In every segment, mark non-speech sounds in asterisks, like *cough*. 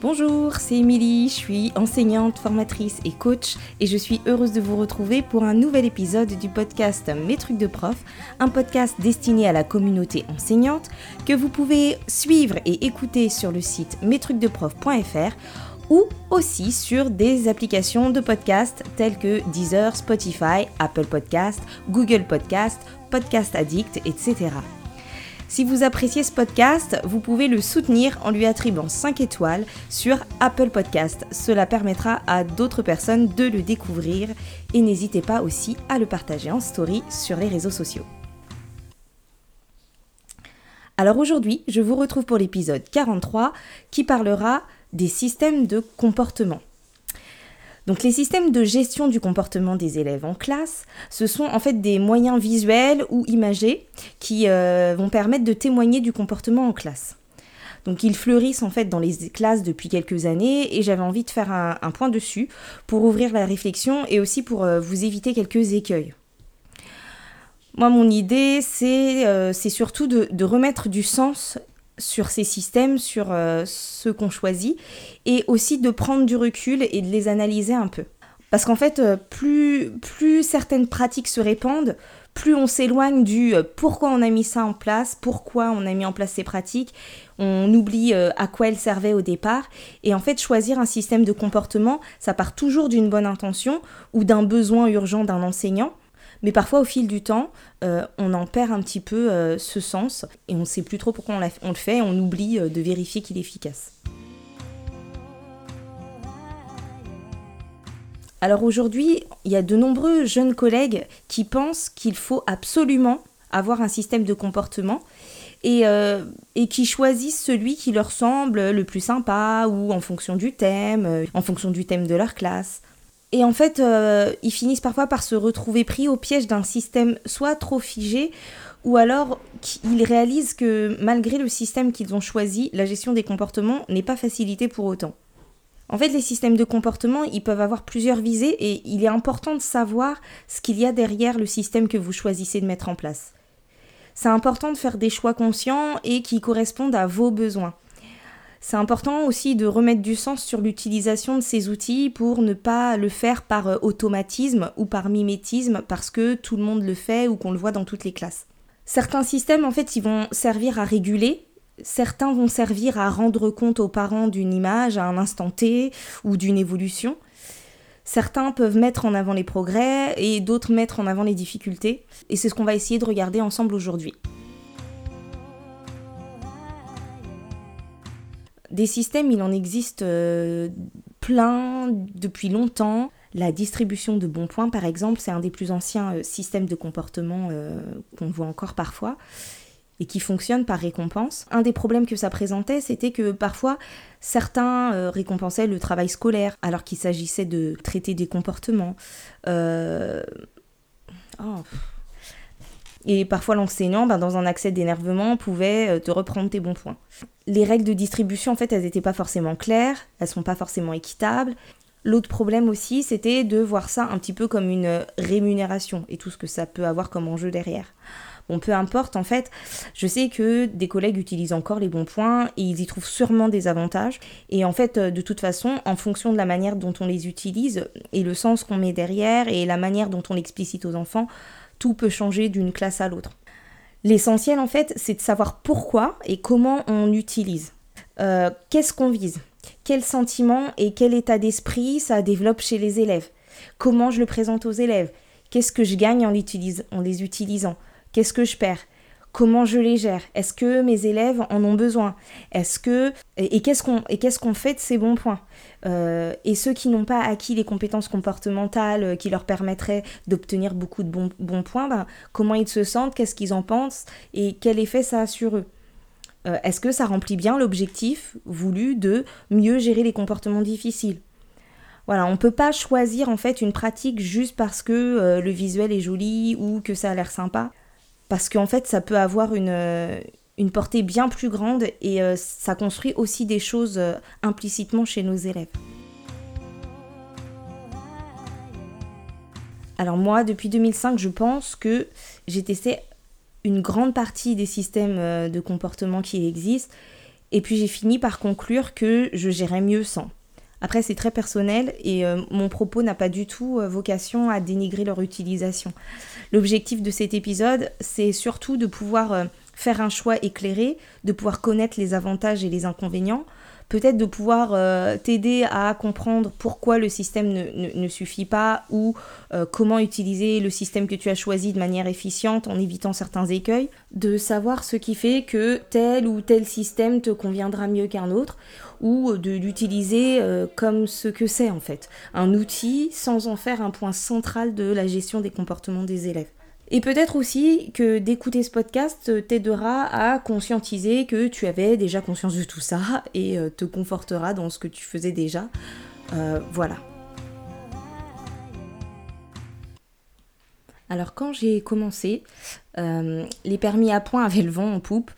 Bonjour, c'est Émilie, je suis enseignante, formatrice et coach et je suis heureuse de vous retrouver pour un nouvel épisode du podcast Mes trucs de prof, un podcast destiné à la communauté enseignante que vous pouvez suivre et écouter sur le site mestrucsdeprof.fr ou aussi sur des applications de podcast telles que Deezer, Spotify, Apple Podcast, Google Podcast, Podcast Addict, etc. Si vous appréciez ce podcast, vous pouvez le soutenir en lui attribuant 5 étoiles sur Apple Podcast. Cela permettra à d'autres personnes de le découvrir et n'hésitez pas aussi à le partager en story sur les réseaux sociaux. Alors aujourd'hui, je vous retrouve pour l'épisode 43 qui parlera des systèmes de comportement. Donc les systèmes de gestion du comportement des élèves en classe, ce sont en fait des moyens visuels ou imagés qui euh, vont permettre de témoigner du comportement en classe. Donc ils fleurissent en fait dans les classes depuis quelques années et j'avais envie de faire un, point dessus pour ouvrir la réflexion et aussi pour euh, vous éviter quelques écueils. Moi, mon idée, c'est euh, surtout de, remettre du sens sur ces systèmes, sur euh, ceux qu'on choisit, et aussi de prendre du recul et de les analyser un peu. Parce qu'en fait, euh, plus, plus certaines pratiques se répandent, plus on s'éloigne du euh, pourquoi on a mis ça en place, pourquoi on a mis en place ces pratiques, on oublie à quoi elles servaient au départ. Et en fait, choisir un système de comportement, ça part toujours d'une bonne intention ou d'un besoin urgent d'un enseignant. Mais parfois, au fil du temps, euh, on en perd un petit peu euh, ce sens et on ne sait plus trop pourquoi on, le fait, on oublie euh, de vérifier qu'il est efficace. Alors aujourd'hui, il y a de nombreux jeunes collègues qui pensent qu'il faut absolument avoir un système de comportement et, et, qui choisissent celui qui leur semble le plus sympa ou en fonction du thème, en fonction du thème de leur classe. Et en fait, euh, ils finissent parfois par se retrouver pris au piège d'un système soit trop figé, ou alors ils réalisent que malgré le système qu'ils ont choisi, la gestion des comportements n'est pas facilitée pour autant. En fait, les systèmes de comportement, ils peuvent avoir plusieurs visées et il est important de savoir ce qu'il y a derrière le système que vous choisissez de mettre en place. C'est important de faire des choix conscients et qui correspondent à vos besoins. C'est important aussi de remettre du sens sur l'utilisation de ces outils pour ne pas le faire par euh, automatisme ou par mimétisme parce que tout le monde le fait ou qu'on le voit dans toutes les classes. Certains systèmes, en fait, ils vont servir à réguler, certains vont servir à rendre compte aux parents d'une image à un instant T ou d'une évolution. Certains peuvent mettre en avant les progrès et d'autres mettre en avant les difficultés. Et c'est ce qu'on va essayer de regarder ensemble aujourd'hui. Des systèmes, il en existe euh, plein depuis longtemps. La distribution de bons points, par exemple, c'est un des plus anciens euh, systèmes de comportement euh, qu'on voit encore parfois et qui fonctionne par récompense. Un des problèmes que ça présentait, c'était que parfois certains récompensaient le travail scolaire alors qu'il s'agissait de traiter des comportements. Oh, et parfois l'enseignant, ben, dans un accès d'énervement, pouvait euh, te reprendre tes bons points. Les règles de distribution, en fait, elles n'étaient pas forcément claires, elles sont pas forcément équitables. L'autre problème aussi, c'était de voir ça un petit peu comme une rémunération et tout ce que ça peut avoir comme enjeu derrière. Bon, peu importe, en fait, je sais que des collègues utilisent encore les bons points et ils y trouvent sûrement des avantages. Et en fait, de toute façon, en fonction de la manière dont on les utilise et le sens qu'on met derrière et la manière dont on l'explicite aux enfants, tout peut changer d'une classe à l'autre. L'essentiel en fait, c'est de savoir pourquoi et comment on utilise. Euh, qu'est-ce qu'on vise? Quel sentiment et quel état d'esprit ça développe chez les élèves? Comment je le présente aux élèves? Qu'est-ce que je gagne en, en les utilisant? Qu'est-ce que je perds? Comment je les gère? Est-ce que mes élèves en ont besoin? Est-ce que et, qu'est-ce qu'on fait de ces bons points? Euh, Et ceux qui n'ont pas acquis les compétences comportementales euh, qui leur permettraient d'obtenir beaucoup de bons, bons points, ben, comment ils se sentent? Qu'est-ce qu'ils en pensent? Et quel effet ça a sur eux? Euh, Est-ce que ça remplit bien l'objectif voulu de mieux gérer les comportements difficiles? Voilà, on ne peut pas choisir en fait une pratique juste parce que le visuel est joli ou que ça a l'air sympa parce qu'en fait ça peut avoir une, euh, une portée bien plus grande et euh, ça construit aussi des choses euh, implicitement chez nos élèves. Alors moi, depuis 2005, je pense que j'ai testé une grande partie des systèmes de comportement qui existent Et puis j'ai fini par conclure que je gérais mieux sans. Après, c'est très personnel et euh, mon propos n'a pas du tout euh, vocation à dénigrer leur utilisation. L'objectif de cet épisode, c'est surtout de pouvoir euh, faire un choix éclairé, de pouvoir connaître les avantages et les inconvénients, peut-être de pouvoir euh, t'aider à comprendre pourquoi le système ne, suffit pas ou euh, comment utiliser le système que tu as choisi de manière efficiente en évitant certains écueils, de savoir ce qui fait que tel ou tel système te conviendra mieux qu'un autre ou de l'utiliser euh, comme ce que c'est en fait, un outil sans en faire un point central de la gestion des comportements des élèves. Et peut-être aussi que d'écouter ce podcast t'aidera à conscientiser que tu avais déjà conscience de tout ça et euh, te confortera dans ce que tu faisais déjà. Euh, voilà. Alors quand j'ai commencé, euh, les permis à points avaient le vent en poupe.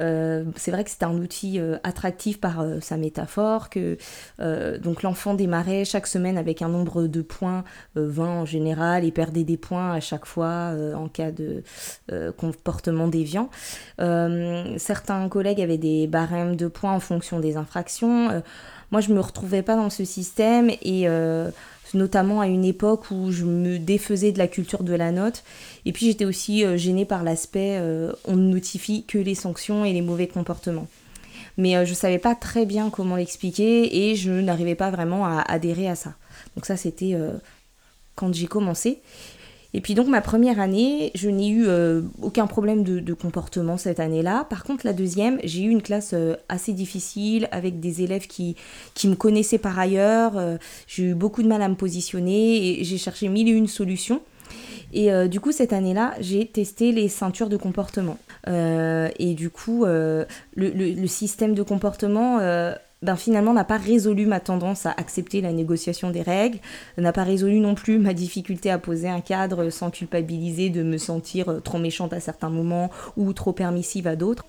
Euh, c'est vrai que c'était un outil euh, attractif par sa métaphore, que donc l'enfant démarrait chaque semaine avec un nombre de points, 20 en général, et perdait des points à chaque fois en cas de comportement déviant. certains collègues avaient des barèmes de points en fonction des infractions. moi, je me retrouvais pas dans ce système et notamment à une époque où je me défaisais de la culture de la note. Et puis j'étais aussi euh, gênée par l'aspect euh, on ne notifie que les sanctions et les mauvais comportements. Mais euh, je ne savais pas très bien comment l'expliquer et je n'arrivais pas vraiment à adhérer à ça. Donc ça c'était quand j'ai commencé. Et puis donc ma première année, je n'ai eu euh, aucun problème de, comportement cette année-là. Par contre la deuxième, j'ai eu une classe euh, assez difficile avec des élèves qui, qui me connaissaient par ailleurs. Euh, j'ai eu beaucoup de mal à me positionner et j'ai cherché mille et une solutions. Et du coup, cette année-là, j'ai testé les ceintures de comportement. et du coup, le, le, système de comportement ben finalement n'a pas résolu ma tendance à accepter la négociation des règles, n'a pas résolu non plus ma difficulté à poser un cadre sans culpabiliser de me sentir euh, trop méchante à certains moments ou trop permissive à d'autres.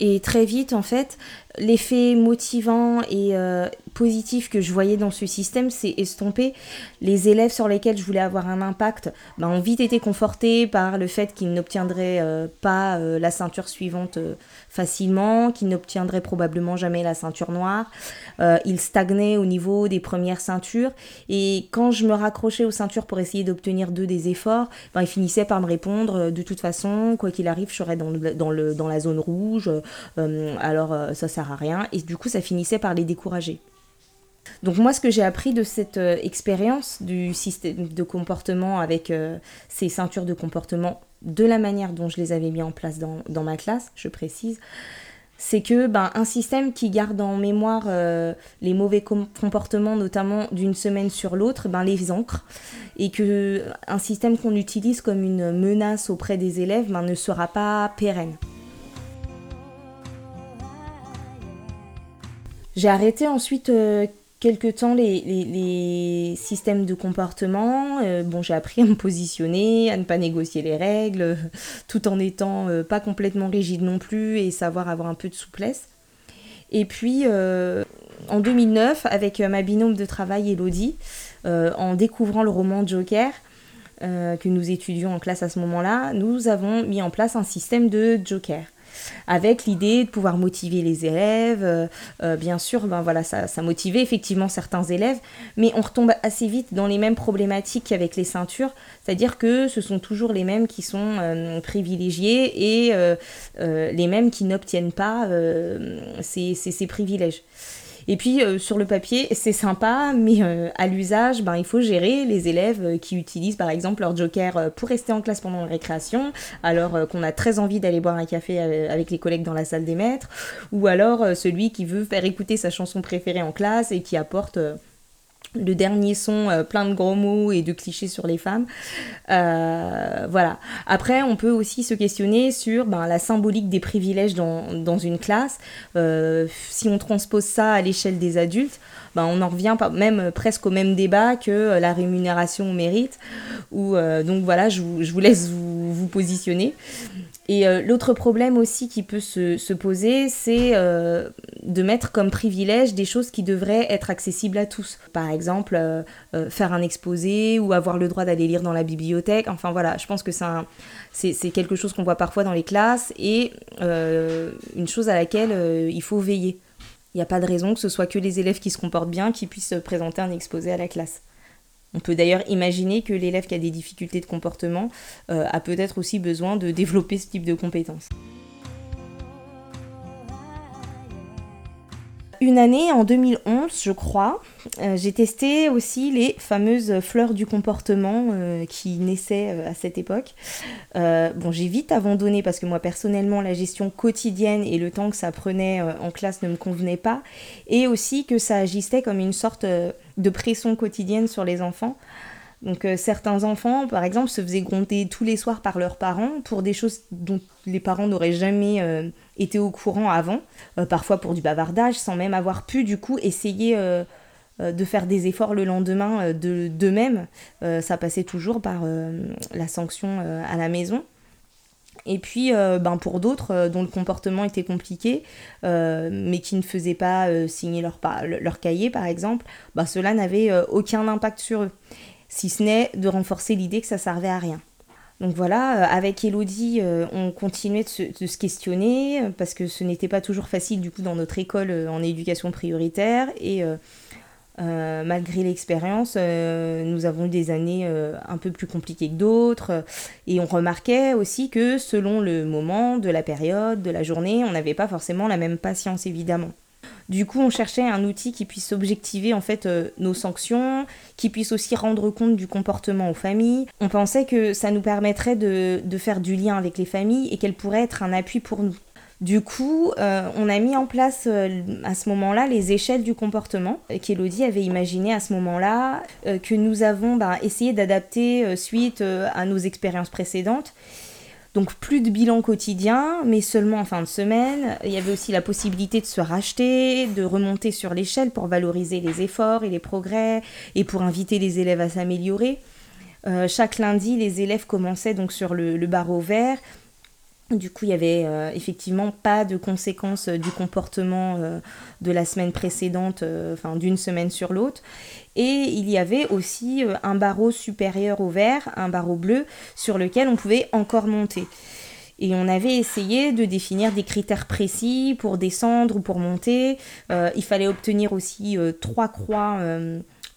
Et très vite, en fait, l'effet motivant et euh, positif que je voyais dans ce système s'est estompé. Les élèves sur lesquels je voulais avoir un impact ben, ont vite été confortés par le fait qu'ils n'obtiendraient euh, pas euh, la ceinture suivante facilement, qu'ils n'obtiendraient probablement jamais la ceinture noire. ils stagnaient au niveau des premières ceintures. Et quand je me raccrochais aux ceintures pour essayer d'obtenir d'eux des efforts, ben, ils finissaient par me répondre de toute façon, quoi qu'il arrive, je serais dans, dans, le, dans la zone rouge. Euh, alors euh, ça sert à rien. Et du coup, ça finissait par les décourager. Donc moi, ce que j'ai appris de cette euh, expérience du système de comportement avec ces ceintures de comportement, de la manière dont je les avais mis en place dans, ma classe, je précise, c'est que ben, un système qui garde en mémoire les mauvais comportements, notamment d'une semaine sur l'autre, ben, les ancre, et que un système qu'on utilise comme une menace auprès des élèves ben, ne sera pas pérenne. J'ai arrêté ensuite euh, quelques temps les, systèmes de comportement. Euh, bon, j'ai appris à me positionner, à ne pas négocier les règles, *laughs* tout en étant euh, pas complètement rigide non plus et savoir avoir un peu de souplesse. Et puis, en 2009, avec ma binôme de travail Elodie, en découvrant le roman Joker, que nous étudions en classe à ce moment-là, nous avons mis en place un système de Joker avec l'idée de pouvoir motiver les élèves. Euh, euh, bien sûr, ben voilà, ça, ça, motivait effectivement certains élèves, mais on retombe assez vite dans les mêmes problématiques qu'avec les ceintures, c'est-à-dire que ce sont toujours les mêmes qui sont euh, privilégiés et les mêmes qui n'obtiennent pas ces, ces, privilèges. Et puis euh, sur le papier, c'est sympa, mais euh, à l'usage, ben, il faut gérer les élèves euh, qui utilisent par exemple leur joker pour rester en classe pendant la récréation, alors qu'on a très envie d'aller boire un café avec les collègues dans la salle des maîtres, ou alors celui qui veut faire écouter sa chanson préférée en classe et qui apporte le dernier son euh, plein de gros mots et de clichés sur les femmes. Euh, voilà. Après, on peut aussi se questionner sur ben, la symbolique des privilèges dans, dans une classe. Euh, si on transpose ça à l'échelle des adultes, ben, on en revient même presque au même débat que la rémunération au mérite. Ou, donc voilà, je vous, je vous laisse vous, vous positionner. Et euh, l'autre problème aussi qui peut se, poser, c'est euh, de mettre comme privilège des choses qui devraient être accessibles à tous. Par exemple, euh, faire un exposé ou avoir le droit d'aller lire dans la bibliothèque. Enfin voilà, je pense que c'est quelque chose qu'on voit parfois dans les classes et une chose à laquelle il faut veiller. Il n'y a pas de raison que ce soit que les élèves qui se comportent bien qui puissent présenter un exposé à la classe. On peut d'ailleurs imaginer que l'élève qui a des difficultés de comportement euh, a peut-être aussi besoin de développer ce type de compétences. Une année, en 2011, je crois, euh, j'ai testé aussi les fameuses fleurs du comportement euh, qui naissaient euh, à cette époque. bon, j'ai vite abandonné parce que moi, personnellement, la gestion quotidienne et le temps que ça prenait en classe ne me convenait pas. Et aussi que ça agissait comme une sorte de pression quotidienne sur les enfants. Donc euh, certains enfants, par exemple, se faisaient gronder tous les soirs par leurs parents pour des choses dont les parents n'auraient jamais euh, été au courant avant, euh, parfois pour du bavardage, sans même avoir pu du coup essayer de faire des efforts le lendemain de d'eux-mêmes. ça passait toujours par la sanction à la maison. Et puis, ben pour d'autres dont le comportement était compliqué, mais qui ne faisaient pas signer leur, leur cahier, par exemple, ben cela n'avait aucun impact sur eux si ce n'est de renforcer l'idée que ça servait à rien. Donc voilà, euh, avec Elodie, euh, on continuait de se, questionner euh, parce que ce n'était pas toujours facile du coup dans notre école en éducation prioritaire et malgré l'expérience, nous avons eu des années un peu plus compliquées que d'autres et on remarquait aussi que selon le moment de la période, de la journée, on n'avait pas forcément la même patience évidemment. Du coup, on cherchait un outil qui puisse objectiver en fait euh, nos sanctions, qui puisse aussi rendre compte du comportement aux familles. On pensait que ça nous permettrait de, faire du lien avec les familles et qu'elle pourrait être un appui pour nous. Du coup, euh, on a mis en place euh, à ce moment-là les échelles du comportement qu'Elodie avait imaginé à ce moment-là, que nous avons bah, essayé d'adapter suite à nos expériences précédentes donc plus de bilan quotidien, mais seulement en fin de semaine. Il y avait aussi la possibilité de se racheter, de remonter sur l'échelle pour valoriser les efforts et les progrès et pour inviter les élèves à s'améliorer. Euh, chaque lundi, les élèves commençaient donc sur le, le barreau vert du coup, il n'y avait euh, effectivement pas de conséquences euh, du comportement euh, de la semaine précédente, d'une semaine sur l'autre. Et il y avait aussi un barreau supérieur au vert, un barreau bleu, sur lequel on pouvait encore monter. Et on avait essayé de définir des critères précis pour descendre ou pour monter. il fallait obtenir aussi trois croix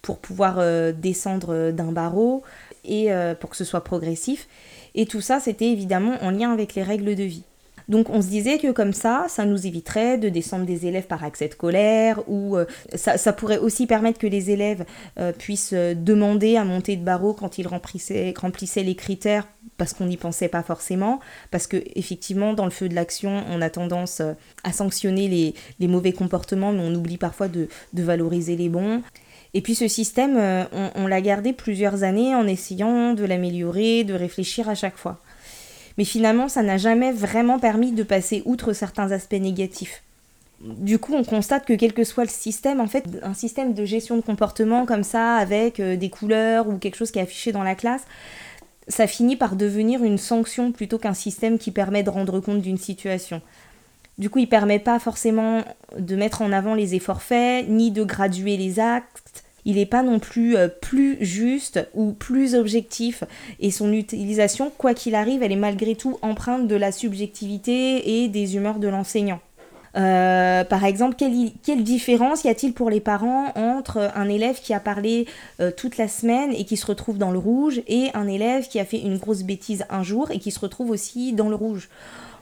pour pouvoir descendre d'un barreau et pour que ce soit progressif. Et tout ça, c'était évidemment en lien avec les règles de vie. Donc on se disait que comme ça, ça nous éviterait de descendre des élèves par accès de colère, ou euh, ça, pourrait aussi permettre que les élèves euh, puissent euh, demander à monter de barreau quand ils remplissaient, les critères parce qu'on n'y pensait pas forcément, parce que effectivement dans le feu de l'action, on a tendance à sanctionner les, mauvais comportements, mais on oublie parfois de, valoriser les bons. Et puis ce système, on, on l'a gardé plusieurs années en essayant de l'améliorer, de réfléchir à chaque fois. Mais finalement, ça n'a jamais vraiment permis de passer outre certains aspects négatifs. Du coup, on constate que quel que soit le système, en fait, un système de gestion de comportement comme ça, avec euh, des couleurs ou quelque chose qui est affiché dans la classe, ça finit par devenir une sanction plutôt qu'un système qui permet de rendre compte d'une situation. Du coup, il permet pas forcément de mettre en avant les efforts faits, ni de graduer les actes, il n'est pas non plus euh, plus juste ou plus objectif et son utilisation, quoi qu'il arrive, elle est malgré tout empreinte de la subjectivité et des humeurs de l'enseignant. Euh, par exemple, quelle, différence y a-t-il pour les parents entre un élève qui a parlé euh, toute la semaine et qui se retrouve dans le rouge et un élève qui a fait une grosse bêtise un jour et qui se retrouve aussi dans le rouge?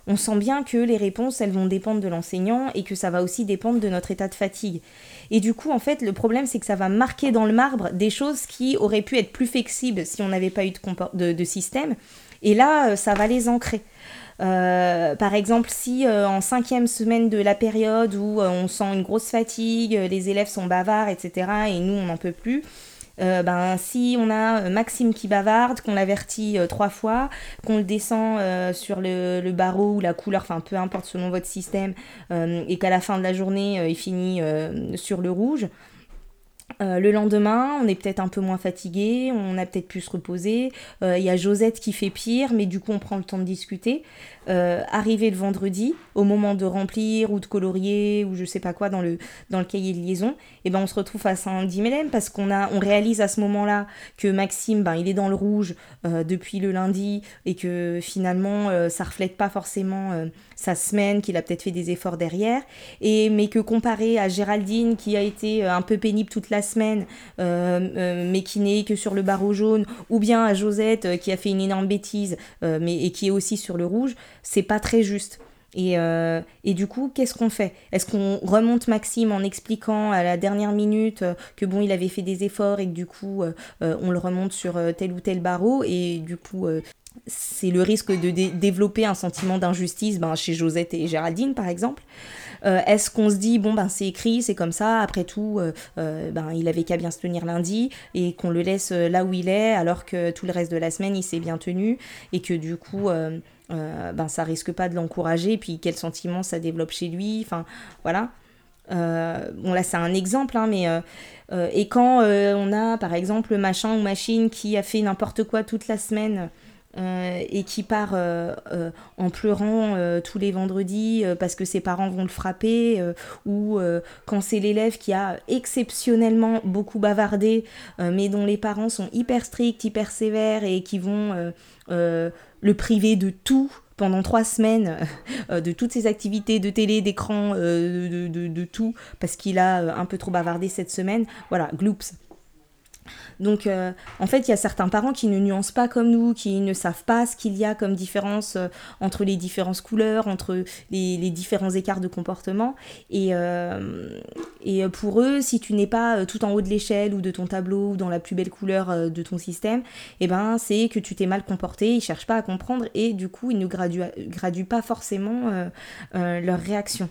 On sent bien que les réponses, elles vont dépendre de l'enseignant et que ça va aussi dépendre de notre état de fatigue. Et du coup, en fait, le problème, c'est que ça va marquer dans le marbre des choses qui auraient pu être plus flexibles si on n'avait pas eu de, système. Et là, euh, ça va les ancrer. Euh, par exemple, si euh, en cinquième semaine de la période où on sent une grosse fatigue, les élèves sont bavards, etc., et nous, on n'en peut plus, euh, ben, si on a euh, Maxime qui bavarde, qu'on l'avertit euh, trois fois, qu'on le descend sur le, barreau ou la couleur, enfin peu importe selon votre système, et qu'à la fin de la journée, il finit sur le rouge, Euh, le lendemain, on est peut-être un peu moins fatigué, on a peut-être pu se reposer. Il y a Josette qui fait pire, mais du coup on prend le temps de discuter. Euh, arrivé le vendredi, au moment de remplir ou de colorier ou je sais pas quoi dans le, cahier de liaison, et eh ben on se retrouve face à un dilemme parce qu'on a on réalise à ce moment-là que Maxime ben il est dans le rouge euh, depuis le lundi et que finalement euh, ça reflète pas forcément sa semaine, qu'il a peut-être fait des efforts derrière, et mais que comparé à Géraldine qui a été un peu pénible toute la semaine mais qui n'est que sur le barreau jaune, ou bien à Josette qui a fait une énorme bêtise mais et qui est aussi sur le rouge, c'est pas très juste. Et, euh, et, du coup, qu'est-ce qu'on fait? Est-ce qu'on remonte Maxime en expliquant à la dernière minute euh, que bon, il avait fait des efforts et que du coup, euh, on le remonte sur tel ou tel barreau? Et du coup, c'est le risque de développer un sentiment d'injustice ben, chez Josette et Géraldine, par exemple. Est-ce qu'on se dit, bon, ben c'est écrit, c'est comme ça, après tout, ben, il avait qu'à bien se tenir lundi et qu'on le laisse là où il est alors que tout le reste de la semaine, il s'est bien tenu et que du coup euh, ben ça risque pas de l'encourager, puis quel sentiment ça développe chez lui, enfin voilà. Euh, bon là c'est un exemple, hein, mais euh, et quand on a par exemple machin ou machine qui a fait n'importe quoi toute la semaine et qui part en pleurant tous les vendredis parce que ses parents vont le frapper, ou quand c'est l'élève qui a exceptionnellement beaucoup bavardé, mais dont les parents sont hyper stricts, hyper sévères et qui vont le priver de tout pendant trois semaines, *laughs* euh, de toutes ses activités de télé, d'écran, euh, de, de, tout, parce qu'il a euh, un peu trop bavardé cette semaine. Voilà, gloops. Donc, euh, en fait, il y a certains parents qui ne nuancent pas comme nous, qui ne savent pas ce qu'il y a comme différence euh, entre les différentes couleurs, entre les, différents écarts de comportement. Et, euh, pour eux, si tu n'es pas tout en haut de l'échelle ou de ton tableau ou dans la plus belle couleur de ton système, eh ben, c'est que tu t'es mal comporté, ils cherchent pas à comprendre et du coup, ils ne graduent, graduent pas forcément leur réaction.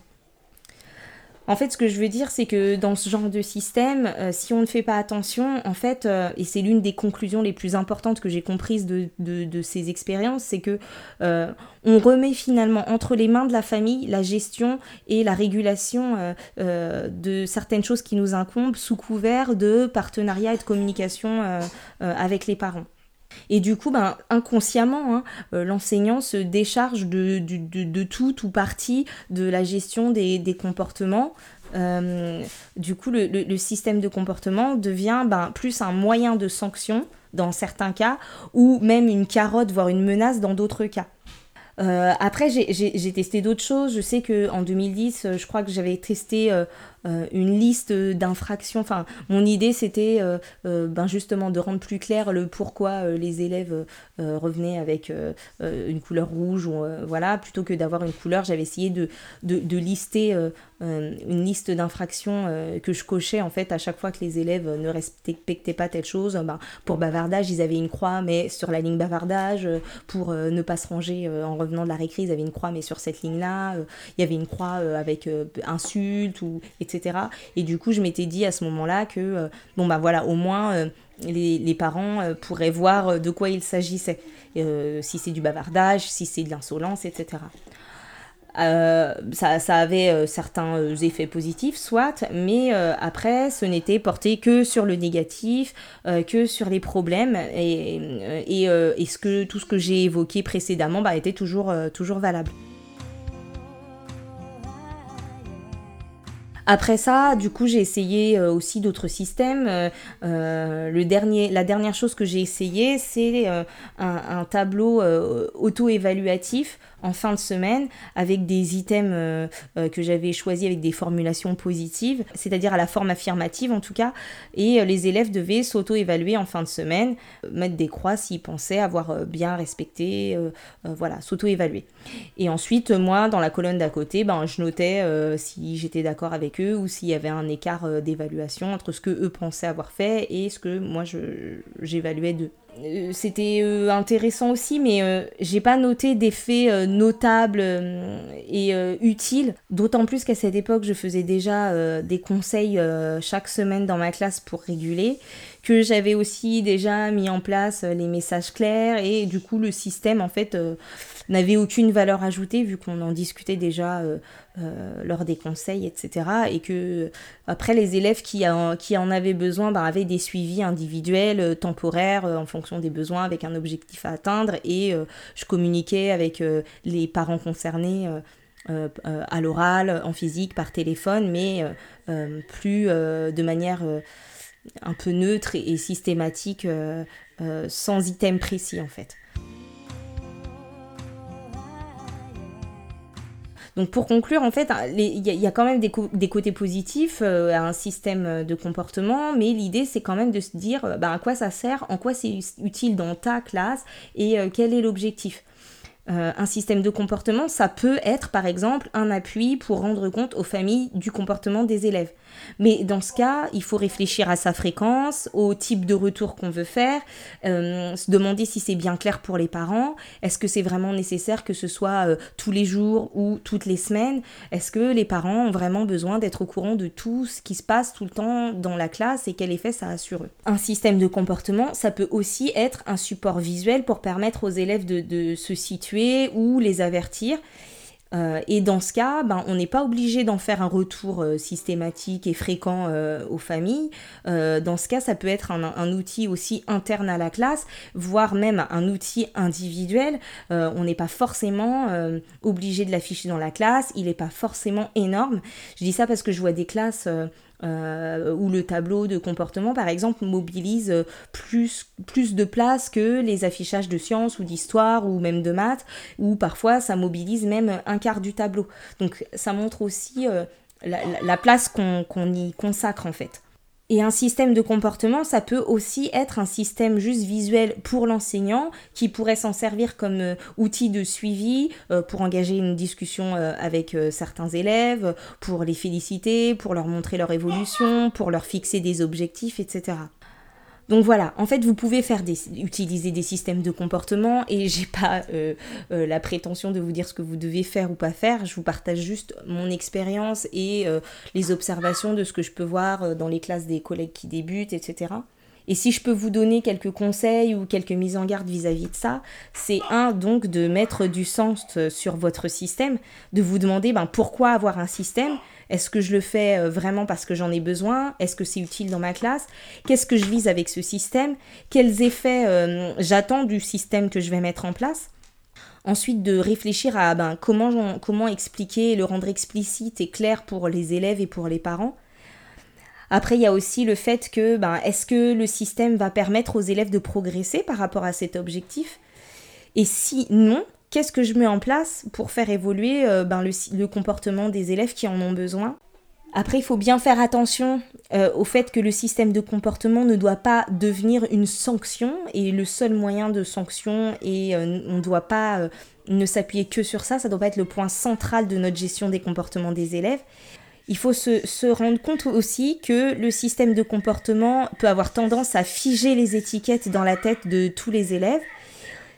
En fait, ce que je veux dire, c'est que dans ce genre de système, euh, si on ne fait pas attention, en fait, euh, et c'est l'une des conclusions les plus importantes que j'ai comprises de, ces expériences, c'est que euh, on remet finalement entre les mains de la famille la gestion et la régulation de certaines choses qui nous incombent sous couvert de partenariat et de communication avec les parents. Et du coup, ben, inconsciemment, hein, euh, l'enseignant se décharge de, tout ou partie de la gestion des, comportements. Euh, du coup, le, système de comportement devient ben, plus un moyen de sanction dans certains cas, ou même une carotte, voire une menace dans d'autres cas. Euh, après, j'ai testé d'autres choses. Je sais qu'en 2010, je crois que j'avais testé euh, une liste d'infractions. Enfin, mon idée c'était euh, euh, ben justement de rendre plus clair le pourquoi les élèves revenaient avec une couleur rouge ou voilà plutôt que d'avoir une couleur. J'avais essayé de, de, de lister une liste d'infractions que je cochais en fait à chaque fois que les élèves ne respectaient pas telle chose. Ben, pour bavardage, ils avaient une croix mais sur la ligne bavardage. Pour ne pas se ranger en revenant de la récré, ils avaient une croix mais sur cette ligne-là. Il y avait une croix avec insulte ou etc. Et du coup, je m'étais dit à ce moment-là que, euh, bon, bah voilà, au moins, euh, les, parents euh, pourraient voir de quoi il s'agissait. si c'est du bavardage, si c'est de l'insolence, etc. ça, ça, avait certains effets positifs, soit, mais après, ce n'était porté que sur le négatif, que sur les problèmes, et, et, et, ce que, tout ce que j'ai évoqué précédemment bah, était toujours, toujours valable. Après ça, du coup, j'ai essayé euh, aussi d'autres systèmes. Euh, euh, le dernier, la dernière chose que j'ai essayé, c'est un, tableau auto-évaluatif en fin de semaine avec des items euh, euh, que j'avais choisis avec des formulations positives, c'est-à-dire à la forme affirmative en tout cas, et euh, les élèves devaient s'auto-évaluer en fin de semaine, mettre des croix s'ils pensaient avoir bien respecté, voilà, s'auto-évaluer. Et ensuite, moi, dans la colonne d'à côté, ben, je notais si j'étais d'accord avec eux ou s'il y avait un écart d'évaluation entre ce que eux pensaient avoir fait et ce que moi j'évaluais d'eux. Euh, c'était euh, intéressant aussi, mais euh, j'ai pas noté d'effets notables et utiles. D'autant plus qu'à cette époque, je faisais déjà des conseils chaque semaine dans ma classe pour réguler, que j'avais aussi déjà mis en place les messages clairs et du coup le système en fait n'avait aucune valeur ajoutée vu qu'on en discutait déjà leur des conseils, etc. Et que après les élèves qui, en avaient besoin bah, avaient des suivis individuels, temporaires, en fonction des besoins, avec un objectif à atteindre. Et je communiquais avec les parents concernés. à l'oral, en physique, par téléphone, mais plus de manière un peu neutre et, systématique, euh, euh, sans item précis en fait. Donc pour conclure, en fait, il y, a quand même des, côtés positifs euh, à un système de comportement, mais l'idée c'est quand même de se dire bah, à quoi ça sert, en quoi c'est utile dans ta classe et quel est l'objectif. un système de comportement, ça peut être par exemple un appui pour rendre compte aux familles du comportement des élèves. Mais dans ce cas, il faut réfléchir à sa fréquence, au type de retour qu'on veut faire, euh, se demander si c'est bien clair pour les parents. Est-ce que c'est vraiment nécessaire que ce soit euh, tous les jours ou toutes les semaines? Est-ce que les parents ont vraiment besoin d'être au courant de tout ce qui se passe tout le temps dans la classe et quel effet ça a sur eux? Un système de comportement, ça peut aussi être un support visuel pour permettre aux élèves de, de se situer ou les avertir. Euh, et dans ce cas, ben, on n'est pas obligé d'en faire un retour euh, systématique et fréquent euh, aux familles. dans ce cas, ça peut être un, un, outil aussi interne à la classe, voire même un outil individuel. on n'est pas forcément obligé de l'afficher dans la classe, il n'est pas forcément énorme. Je dis ça parce que je vois des classes euh, où le tableau de comportement, par exemple, mobilise plus, plus de place que les affichages de sciences ou d'histoire ou même de maths, ou parfois ça mobilise même un quart du tableau. Donc ça montre aussi euh, la, place qu'on y consacre en fait. Et un système de comportement, ça peut aussi être un système juste visuel pour l'enseignant qui pourrait s'en servir comme euh, outil de suivi euh, pour engager une discussion euh, avec certains élèves, pour les féliciter, pour leur montrer leur évolution, pour leur fixer des objectifs, etc. Donc voilà, en fait, vous pouvez utiliser des systèmes de comportement et *laughs* j'ai pas euh, euh, la prétention de vous dire ce que vous devez faire ou pas faire. Je vous partage juste mon expérience et euh, les observations de ce que je peux voir dans les classes des collègues qui débutent, etc. Et si je peux vous donner quelques conseils ou quelques mises en garde vis-à-vis de ça, c'est un donc de mettre du sens sur votre système, de vous demander ben, pourquoi avoir un système? Est-ce que je le fais euh, vraiment parce que j'en ai besoin? Est-ce que c'est utile dans ma classe? Qu'est-ce que je vise avec ce système? Quels effets euh, j'attends du système que je vais mettre en place? Ensuite, de réfléchir à ben, comment, comment expliquer, le rendre explicite et clair pour les élèves et pour les parents. Après, il y a aussi le fait que, ben, est-ce que le système va permettre aux élèves de progresser par rapport à cet objectif? Et si non, qu'est-ce que je mets en place pour faire évoluer euh, ben, le, comportement des élèves qui en ont besoin? Après, il faut bien faire attention euh, au fait que le système de comportement ne doit pas devenir une sanction et le seul moyen de sanction et euh, on ne doit pas ne s'appuyer que sur ça, ça ne doit pas être le point central de notre gestion des comportements des élèves. Il faut se, se, rendre compte aussi que le système de comportement peut avoir tendance à figer les étiquettes dans la tête de tous les élèves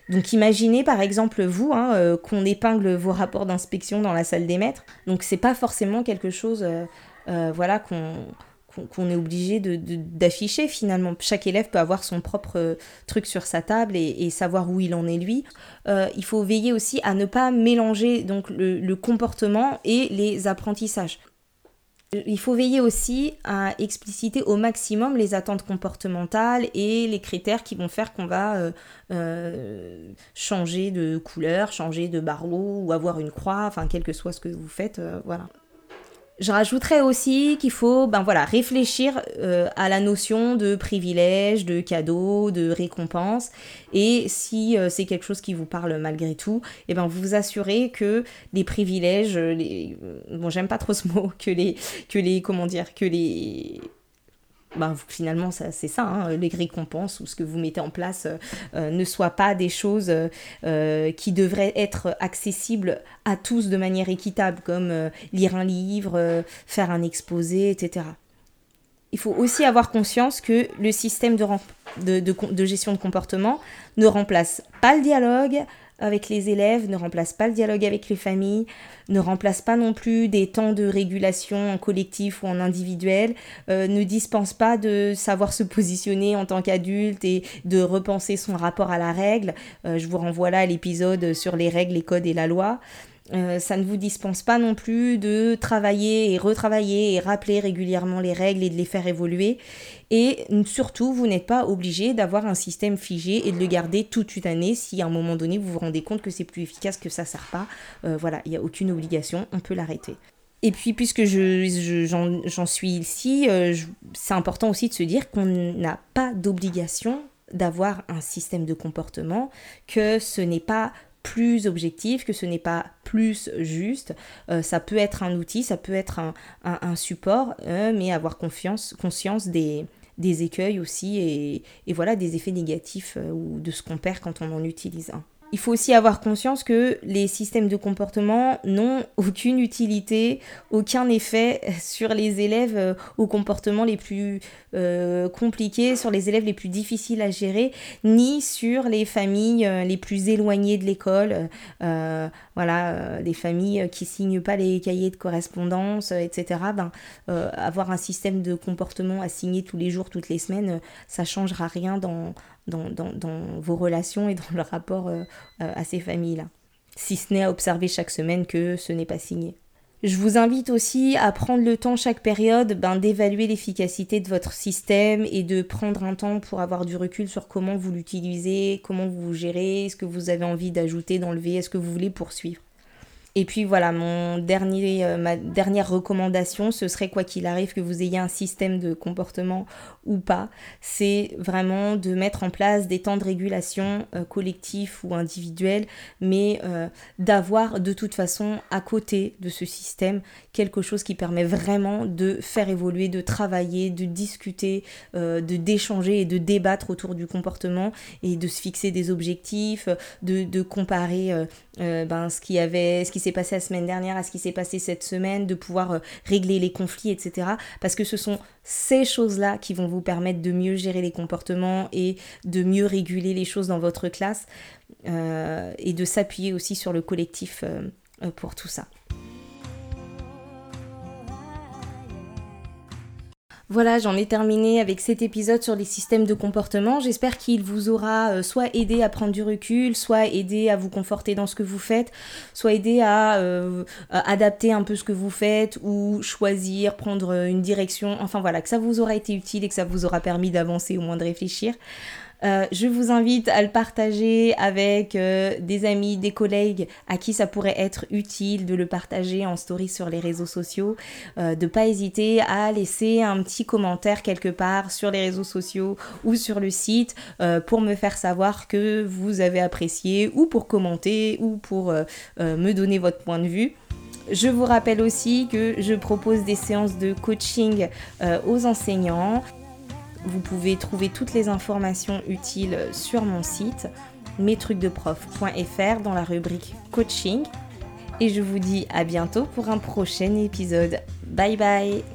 donc imaginez par exemple vous hein, euh, qu'on épingle vos rapports d'inspection dans la salle des maîtres. Donc c'est pas forcément quelque chose euh, euh, voilà qu'on est obligé d'afficher finalement. Chaque élève peut avoir son propre truc sur sa table et, savoir où il en est lui. il faut veiller aussi à ne pas mélanger donc le comportement et les apprentissages. Il faut veiller aussi à expliciter au maximum les attentes comportementales et les critères qui vont faire qu'on va euh, euh, changer de couleur, changer de barreau ou avoir une croix, enfin quel que soit ce que vous faites, euh, voilà. Je rajouterais aussi qu'il faut ben voilà, réfléchir euh, à la notion de privilège, de cadeau, de récompense. Et si euh, c'est quelque chose qui vous parle malgré tout, eh ben vous vous assurez que les privilèges, les, bon j'aime pas trop ce mot, que les, que les, comment dire, que les ben, finalement, c'est ça, hein, les récompenses ou ce que vous mettez en place euh, euh, ne soient pas des choses euh, qui devraient être accessibles à tous de manière équitable, comme lire un livre, faire un exposé, etc. Il faut aussi avoir conscience que le système de gestion de comportement ne remplace pas le dialogue, avec les élèves, ne remplace pas le dialogue avec les familles, ne remplace pas non plus des temps de régulation en collectif ou en individuel, euh, ne dispense pas de savoir se positionner en tant qu'adulte et de repenser son rapport à la règle. Euh, je vous renvoie là à l'épisode sur les règles, les codes et la loi. Euh, ça ne vous dispense pas non plus de travailler et retravailler et rappeler régulièrement les règles et de les faire évoluer. Et surtout, vous n'êtes pas obligé d'avoir un système figé et de le garder toute une année si à un moment donné vous vous rendez compte que c'est plus efficace, que ça ne sert pas. Euh, voilà, il n'y a aucune obligation, on peut l'arrêter. Et puis, puisque j'en je, suis ici, euh, c'est important aussi de se dire qu'on n'a pas d'obligation d'avoir un système de comportement, que ce n'est pas plus objectif, que ce n'est pas plus juste. Euh, ça peut être un outil, ça peut être un, support, euh, mais avoir conscience des, des écueils aussi et, et, voilà des effets négatifs ou de ce qu'on perd quand on en utilise un. Il faut aussi avoir conscience que les systèmes de comportement n'ont aucune utilité, aucun effet sur les élèves euh, aux comportements les plus euh, compliqués, sur les élèves les plus difficiles à gérer, ni sur les familles euh, les plus éloignées de l'école. voilà, les familles qui signent pas les cahiers de correspondance, etc. Ben, avoir un système de comportement à signer tous les jours, toutes les semaines, ça changera rien dans, dans, vos relations et dans le rapport euh, euh, à ces familles-là. Si ce n'est à observer chaque semaine que ce n'est pas signé. Je vous invite aussi à prendre le temps chaque période ben, d'évaluer l'efficacité de votre système et de prendre un temps pour avoir du recul sur comment vous l'utilisez, comment vous gérez, ce que vous avez envie d'ajouter, d'enlever, est-ce que vous voulez poursuivre. Et puis voilà, mon dernier, euh, ma dernière recommandation, ce serait quoi qu'il arrive que vous ayez un système de comportement ou pas, c'est vraiment de mettre en place des temps de régulation euh, collectifs ou individuels, mais euh, d'avoir de toute façon à côté de ce système quelque chose qui permet vraiment de faire évoluer, de travailler, de discuter, de d'échanger et de débattre autour du comportement et de se fixer des objectifs, de, de comparer ben, ce qui avait, ce qui s'est passé la semaine dernière à ce qui s'est passé cette semaine, de pouvoir euh, régler les conflits, etc. Parce que ce sont ces choses-là qui vont vous permettre de mieux gérer les comportements et de mieux réguler les choses dans votre classe euh, et de s'appuyer aussi sur le collectif euh, pour tout ça. Voilà, j'en ai terminé avec cet épisode sur les systèmes de comportement. J'espère qu'il vous aura euh, soit aidé à prendre du recul, soit aidé à vous conforter dans ce que vous faites, soit aidé à, euh, adapter un peu ce que vous faites ou choisir, prendre une direction. Enfin voilà, que ça vous aura été utile et que ça vous aura permis d'avancer au moins de réfléchir. Euh, je vous invite à le partager avec euh, des amis, des collègues à qui ça pourrait être utile de le partager en story sur les réseaux sociaux. Euh, de pas hésiter à laisser un petit commentaire quelque part sur les réseaux sociaux ou sur le site pour me faire savoir que vous avez apprécié ou pour commenter ou pour me donner votre point de vue. Je vous rappelle aussi que je propose des séances de coaching aux enseignants. Vous pouvez trouver toutes les informations utiles sur mon site mestrucsdeprof.fr dans la rubrique coaching. Et je vous dis à bientôt pour un prochain épisode. Bye bye